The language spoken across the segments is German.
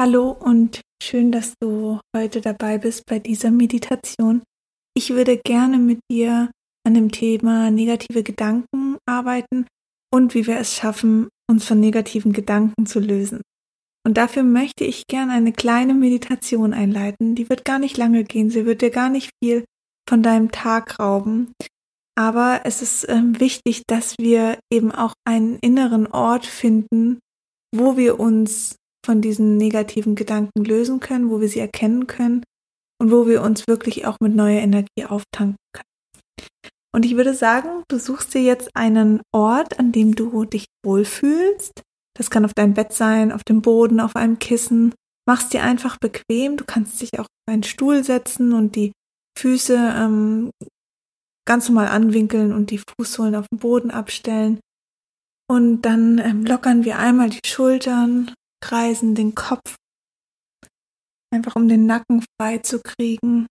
Hallo und schön, dass du heute dabei bist bei dieser Meditation. Ich würde gerne mit dir an dem Thema negative Gedanken arbeiten und wie wir es schaffen, uns von negativen Gedanken zu lösen. Und dafür möchte ich gerne eine kleine Meditation einleiten. Die wird gar nicht lange gehen, sie wird dir gar nicht viel von deinem Tag rauben. Aber es ist ähm, wichtig, dass wir eben auch einen inneren Ort finden, wo wir uns von diesen negativen Gedanken lösen können, wo wir sie erkennen können und wo wir uns wirklich auch mit neuer Energie auftanken können. Und ich würde sagen, du suchst dir jetzt einen Ort, an dem du dich wohlfühlst. Das kann auf deinem Bett sein, auf dem Boden, auf einem Kissen. Machst dir einfach bequem. Du kannst dich auch auf einen Stuhl setzen und die Füße ähm, ganz normal anwinkeln und die Fußsohlen auf den Boden abstellen. Und dann ähm, lockern wir einmal die Schultern, kreisen den Kopf, einfach um den Nacken frei zu kriegen.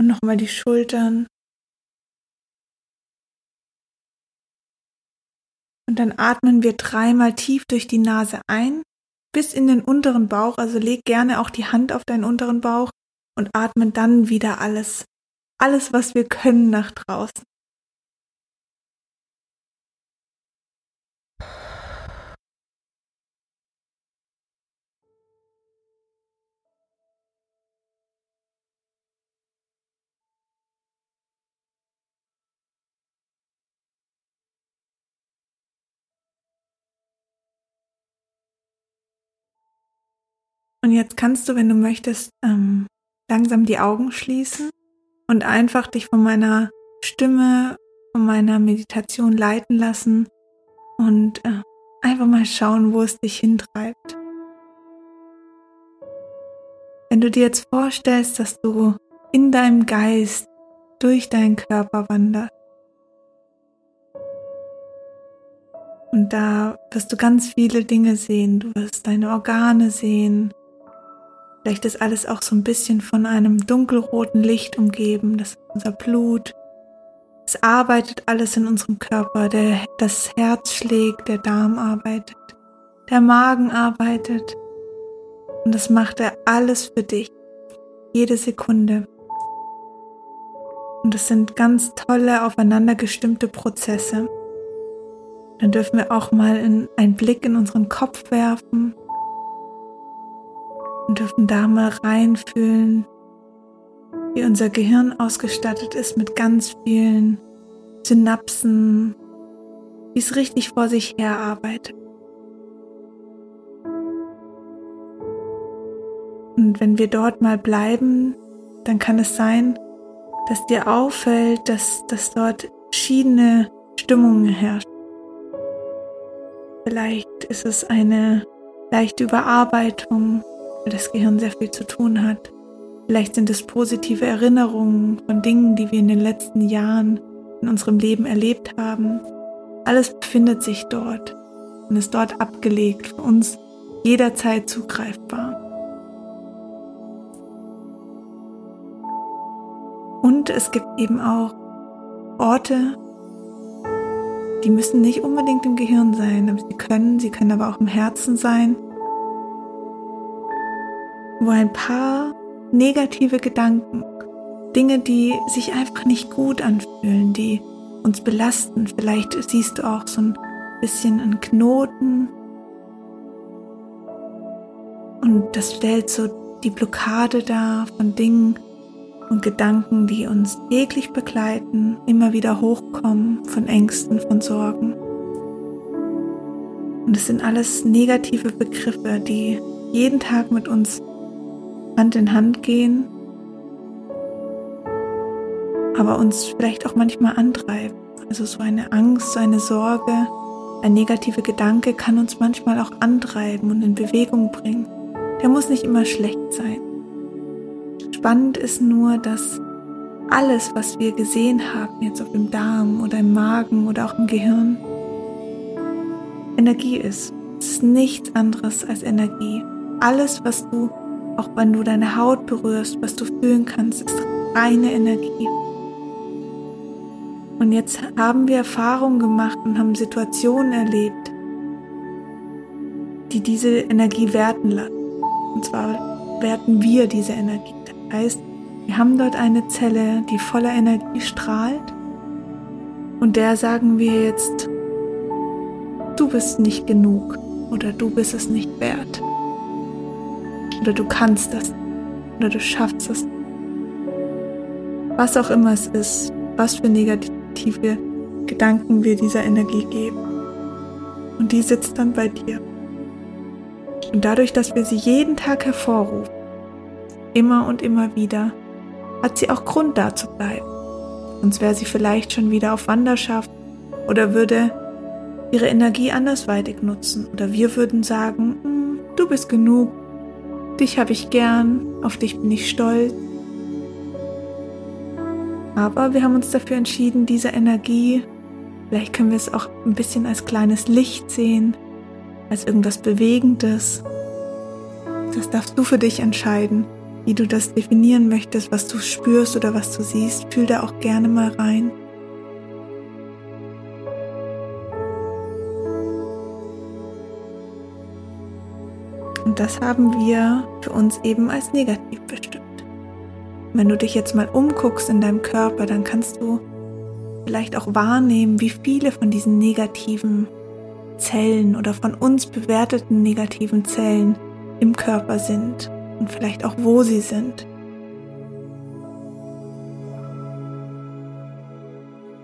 Und nochmal die Schultern. Und dann atmen wir dreimal tief durch die Nase ein, bis in den unteren Bauch. Also leg gerne auch die Hand auf deinen unteren Bauch und atmen dann wieder alles, alles, was wir können, nach draußen. Und jetzt kannst du, wenn du möchtest, ähm, langsam die Augen schließen und einfach dich von meiner Stimme, von meiner Meditation leiten lassen und äh, einfach mal schauen, wo es dich hintreibt. Wenn du dir jetzt vorstellst, dass du in deinem Geist durch deinen Körper wanderst, Und da wirst du ganz viele Dinge sehen. Du wirst deine Organe sehen, Vielleicht ist alles auch so ein bisschen von einem dunkelroten Licht umgeben. Das ist unser Blut. Es arbeitet alles in unserem Körper. Der, das Herz schlägt, der Darm arbeitet, der Magen arbeitet. Und das macht er alles für dich. Jede Sekunde. Und das sind ganz tolle, aufeinander gestimmte Prozesse. Dann dürfen wir auch mal in, einen Blick in unseren Kopf werfen und dürfen da mal reinfühlen, wie unser Gehirn ausgestattet ist mit ganz vielen Synapsen, wie es richtig vor sich her arbeitet. Und wenn wir dort mal bleiben, dann kann es sein, dass dir auffällt, dass, dass dort verschiedene Stimmungen herrschen. Vielleicht ist es eine leichte Überarbeitung weil das Gehirn sehr viel zu tun hat. Vielleicht sind es positive Erinnerungen von Dingen, die wir in den letzten Jahren in unserem Leben erlebt haben. Alles befindet sich dort und ist dort abgelegt, für uns jederzeit zugreifbar. Und es gibt eben auch Orte, die müssen nicht unbedingt im Gehirn sein, aber sie können, sie können aber auch im Herzen sein wo ein paar negative Gedanken, Dinge, die sich einfach nicht gut anfühlen, die uns belasten. Vielleicht siehst du auch so ein bisschen einen Knoten und das stellt so die Blockade dar von Dingen und Gedanken, die uns täglich begleiten, immer wieder hochkommen von Ängsten, von Sorgen. Und es sind alles negative Begriffe, die jeden Tag mit uns Hand in Hand gehen, aber uns vielleicht auch manchmal antreiben. Also so eine Angst, so eine Sorge, ein negativer Gedanke kann uns manchmal auch antreiben und in Bewegung bringen. Der muss nicht immer schlecht sein. Spannend ist nur, dass alles, was wir gesehen haben, jetzt auf dem Darm oder im Magen oder auch im Gehirn, Energie ist. Es ist nichts anderes als Energie. Alles, was du auch wenn du deine Haut berührst, was du fühlen kannst, ist reine Energie. Und jetzt haben wir Erfahrungen gemacht und haben Situationen erlebt, die diese Energie werten lassen. Und zwar werten wir diese Energie. Das heißt, wir haben dort eine Zelle, die voller Energie strahlt. Und der sagen wir jetzt, du bist nicht genug oder du bist es nicht wert. Oder du kannst das oder du schaffst es. Was auch immer es ist, was für negative Gedanken wir dieser Energie geben. Und die sitzt dann bei dir. Und dadurch, dass wir sie jeden Tag hervorrufen, immer und immer wieder, hat sie auch Grund da zu bleiben. Sonst wäre sie vielleicht schon wieder auf Wanderschaft oder würde ihre Energie andersweitig nutzen. Oder wir würden sagen, hm, du bist genug, dich habe ich gern, auf dich bin ich stolz. Aber wir haben uns dafür entschieden, diese Energie, vielleicht können wir es auch ein bisschen als kleines Licht sehen, als irgendwas Bewegendes. Das darfst du für dich entscheiden, wie du das definieren möchtest, was du spürst oder was du siehst. Fühl da auch gerne mal rein. Und das haben wir für uns eben als negativ bestimmt. Wenn du dich jetzt mal umguckst in deinem Körper, dann kannst du vielleicht auch wahrnehmen, wie viele von diesen negativen Zellen oder von uns bewerteten negativen Zellen im Körper sind und vielleicht auch wo sie sind.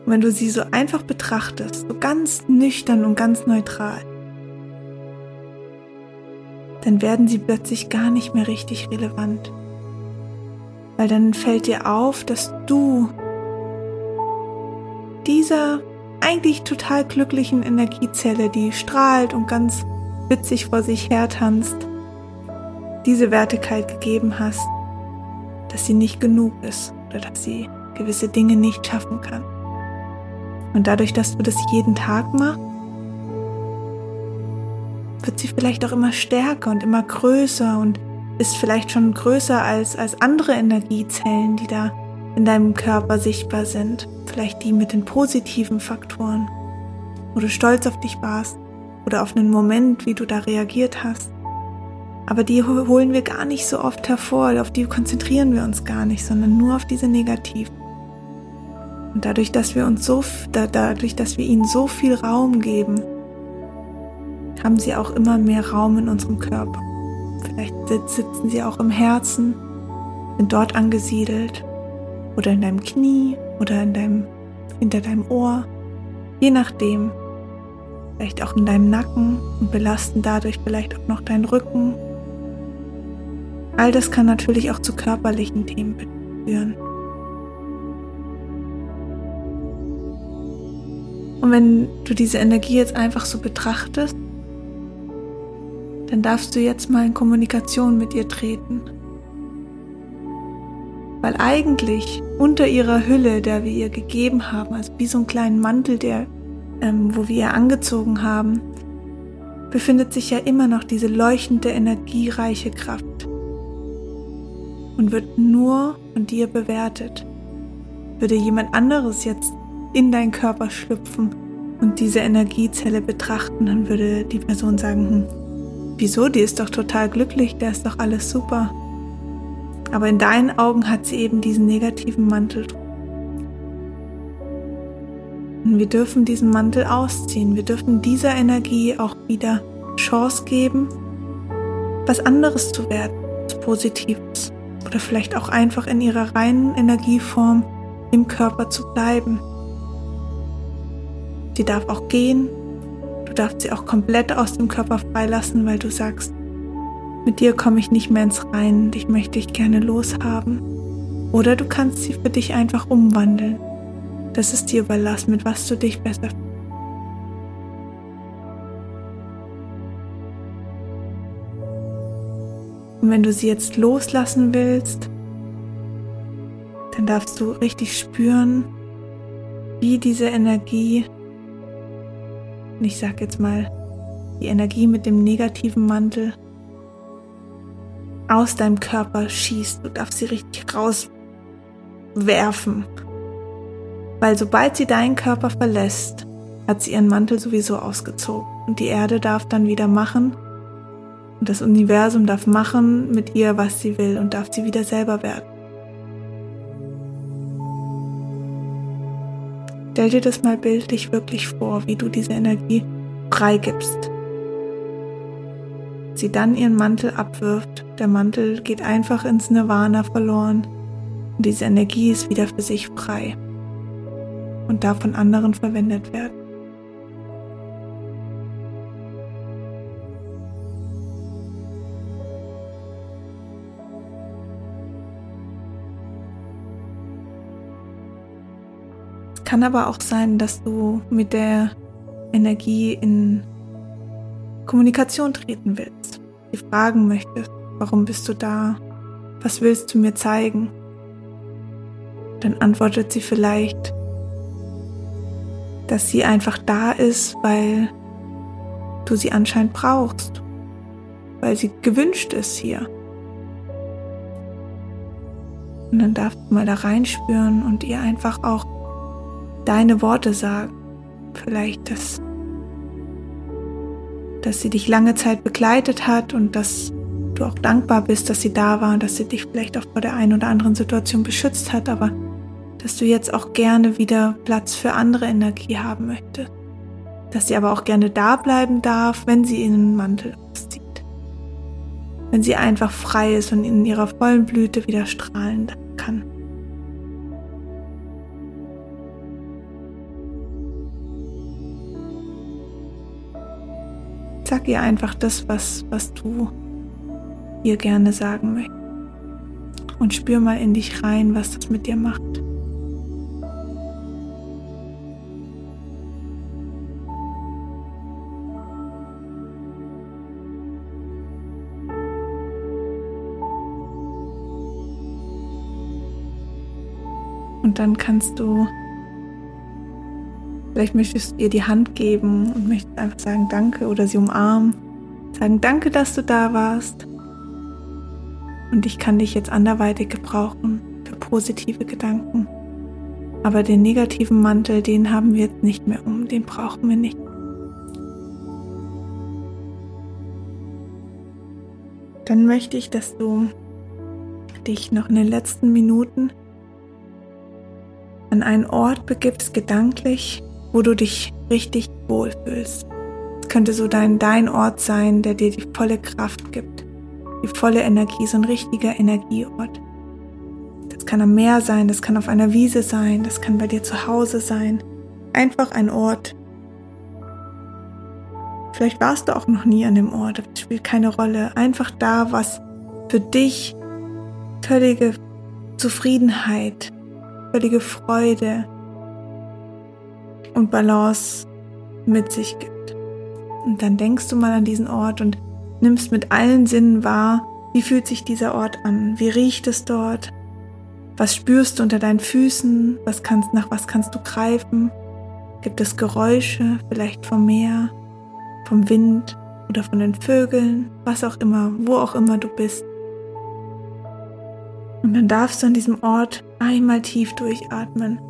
Und wenn du sie so einfach betrachtest, so ganz nüchtern und ganz neutral, dann werden sie plötzlich gar nicht mehr richtig relevant. Weil dann fällt dir auf, dass du dieser eigentlich total glücklichen Energiezelle, die strahlt und ganz witzig vor sich her tanzt, diese Wertigkeit gegeben hast, dass sie nicht genug ist oder dass sie gewisse Dinge nicht schaffen kann. Und dadurch, dass du das jeden Tag machst, sie vielleicht auch immer stärker und immer größer und ist vielleicht schon größer als, als andere Energiezellen, die da in deinem Körper sichtbar sind. Vielleicht die mit den positiven Faktoren, wo du stolz auf dich warst oder auf einen Moment, wie du da reagiert hast. Aber die holen wir gar nicht so oft hervor, auf die konzentrieren wir uns gar nicht, sondern nur auf diese negativen. Und dadurch, dass wir uns so, dadurch, dass wir ihnen so viel Raum geben, haben sie auch immer mehr Raum in unserem Körper. Vielleicht sitzen sie auch im Herzen, sind dort angesiedelt oder in deinem Knie oder in deinem, hinter deinem Ohr, je nachdem. Vielleicht auch in deinem Nacken und belasten dadurch vielleicht auch noch deinen Rücken. All das kann natürlich auch zu körperlichen Themen führen. Und wenn du diese Energie jetzt einfach so betrachtest, dann darfst du jetzt mal in Kommunikation mit ihr treten. Weil eigentlich unter ihrer Hülle, der wir ihr gegeben haben, also wie so einen kleinen Mantel, der, ähm, wo wir ihr angezogen haben, befindet sich ja immer noch diese leuchtende, energiereiche Kraft und wird nur von dir bewertet. Würde jemand anderes jetzt in deinen Körper schlüpfen und diese Energiezelle betrachten, dann würde die Person sagen, hm, Wieso? Die ist doch total glücklich, der ist doch alles super. Aber in deinen Augen hat sie eben diesen negativen Mantel. Und wir dürfen diesen Mantel ausziehen. Wir dürfen dieser Energie auch wieder Chance geben, was anderes zu werden, was Positives. Oder vielleicht auch einfach in ihrer reinen Energieform im Körper zu bleiben. Sie darf auch gehen, darfst sie auch komplett aus dem Körper freilassen, weil du sagst, mit dir komme ich nicht mehr ins Rein, dich möchte ich gerne loshaben. Oder du kannst sie für dich einfach umwandeln. Das ist dir überlassen, mit was du dich besser fühlst. Und wenn du sie jetzt loslassen willst, dann darfst du richtig spüren, wie diese Energie und ich sag jetzt mal, die Energie mit dem negativen Mantel aus deinem Körper schießt. Du darfst sie richtig rauswerfen. Weil sobald sie deinen Körper verlässt, hat sie ihren Mantel sowieso ausgezogen. Und die Erde darf dann wieder machen, Und das Universum darf machen mit ihr, was sie will und darf sie wieder selber werden. Stell dir das mal bildlich wirklich vor, wie du diese Energie freigibst. Sie dann ihren Mantel abwirft. Der Mantel geht einfach ins Nirvana verloren und diese Energie ist wieder für sich frei und darf von anderen verwendet werden. Kann aber auch sein, dass du mit der Energie in Kommunikation treten willst, sie fragen möchtest, warum bist du da, was willst du mir zeigen? Dann antwortet sie vielleicht, dass sie einfach da ist, weil du sie anscheinend brauchst, weil sie gewünscht ist hier. Und dann darfst du mal da reinspüren und ihr einfach auch deine Worte sagen. Vielleicht, dass, dass sie dich lange Zeit begleitet hat und dass du auch dankbar bist, dass sie da war und dass sie dich vielleicht auch vor der einen oder anderen Situation beschützt hat, aber dass du jetzt auch gerne wieder Platz für andere Energie haben möchtest. Dass sie aber auch gerne da bleiben darf, wenn sie ihren Mantel auszieht. Wenn sie einfach frei ist und in ihrer vollen Blüte wieder strahlen kann. Sag ihr einfach das, was, was du ihr gerne sagen möchtest. Und spür mal in dich rein, was das mit dir macht. Und dann kannst du Vielleicht möchtest du ihr die Hand geben und möchtest einfach sagen Danke oder sie umarmen. Sagen Danke, dass du da warst. Und ich kann dich jetzt anderweitig gebrauchen für positive Gedanken. Aber den negativen Mantel, den haben wir jetzt nicht mehr um, den brauchen wir nicht. Dann möchte ich, dass du dich noch in den letzten Minuten an einen Ort begibst, gedanklich, wo du dich richtig wohlfühlst. Es könnte so dein, dein Ort sein, der dir die volle Kraft gibt, die volle Energie, so ein richtiger Energieort. Das kann am Meer sein, das kann auf einer Wiese sein, das kann bei dir zu Hause sein. Einfach ein Ort. Vielleicht warst du auch noch nie an dem Ort, das spielt keine Rolle. Einfach da, was für dich völlige Zufriedenheit, völlige Freude, und Balance mit sich gibt. Und dann denkst du mal an diesen Ort und nimmst mit allen Sinnen wahr, wie fühlt sich dieser Ort an, wie riecht es dort, was spürst du unter deinen Füßen, was kannst, nach was kannst du greifen, gibt es Geräusche, vielleicht vom Meer, vom Wind oder von den Vögeln, was auch immer, wo auch immer du bist. Und dann darfst du an diesem Ort einmal tief durchatmen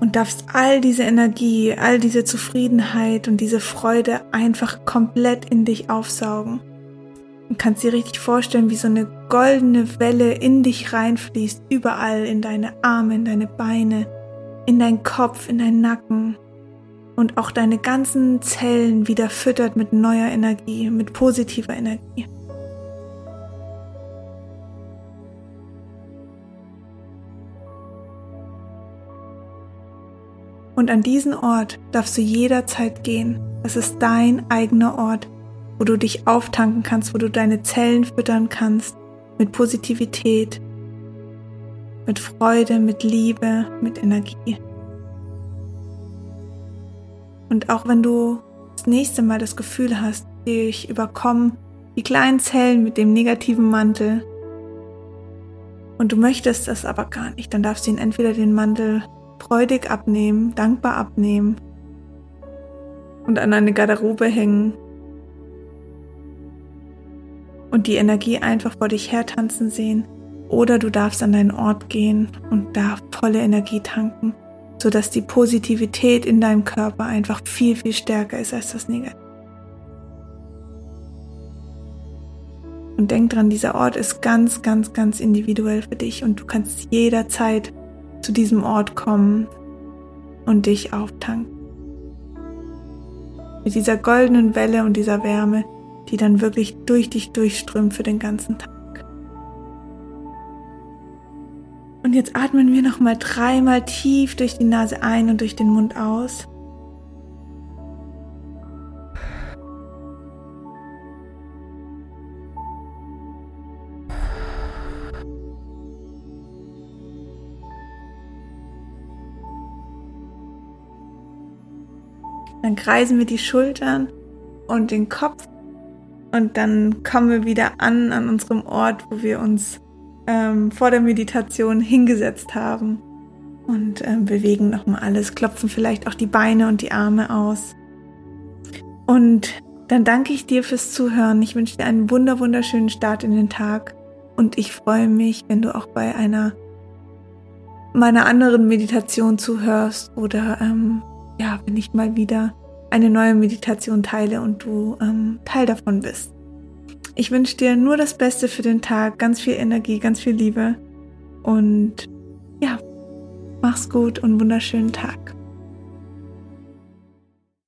und darfst all diese Energie, all diese Zufriedenheit und diese Freude einfach komplett in dich aufsaugen. Und kannst dir richtig vorstellen, wie so eine goldene Welle in dich reinfließt, überall in deine Arme, in deine Beine, in deinen Kopf, in deinen Nacken und auch deine ganzen Zellen wieder füttert mit neuer Energie, mit positiver Energie. Und an diesen Ort darfst du jederzeit gehen. Das ist dein eigener Ort, wo du dich auftanken kannst, wo du deine Zellen füttern kannst mit Positivität, mit Freude, mit Liebe, mit Energie. Und auch wenn du das nächste Mal das Gefühl hast, dich überkommen die kleinen Zellen mit dem negativen Mantel und du möchtest das aber gar nicht, dann darfst du ihn entweder den Mantel freudig abnehmen, dankbar abnehmen und an eine Garderobe hängen und die Energie einfach vor dich hertanzen sehen. Oder du darfst an deinen Ort gehen und da volle Energie tanken, sodass die Positivität in deinem Körper einfach viel, viel stärker ist als das Negative. Und denk dran, dieser Ort ist ganz, ganz, ganz individuell für dich und du kannst jederzeit zu diesem Ort kommen und dich auftanken. Mit dieser goldenen Welle und dieser Wärme, die dann wirklich durch dich durchströmt für den ganzen Tag. Und jetzt atmen wir noch mal dreimal tief durch die Nase ein und durch den Mund aus. Dann kreisen wir die Schultern und den Kopf und dann kommen wir wieder an an unserem Ort, wo wir uns ähm, vor der Meditation hingesetzt haben und ähm, bewegen nochmal alles, klopfen vielleicht auch die Beine und die Arme aus. Und dann danke ich dir fürs Zuhören. Ich wünsche dir einen wunder wunderschönen Start in den Tag und ich freue mich, wenn du auch bei einer meiner anderen Meditation zuhörst oder ähm, ja, wenn ich mal wieder eine neue Meditation teile und du ähm, Teil davon bist. Ich wünsche dir nur das Beste für den Tag, ganz viel Energie, ganz viel Liebe und ja, mach's gut und wunderschönen Tag.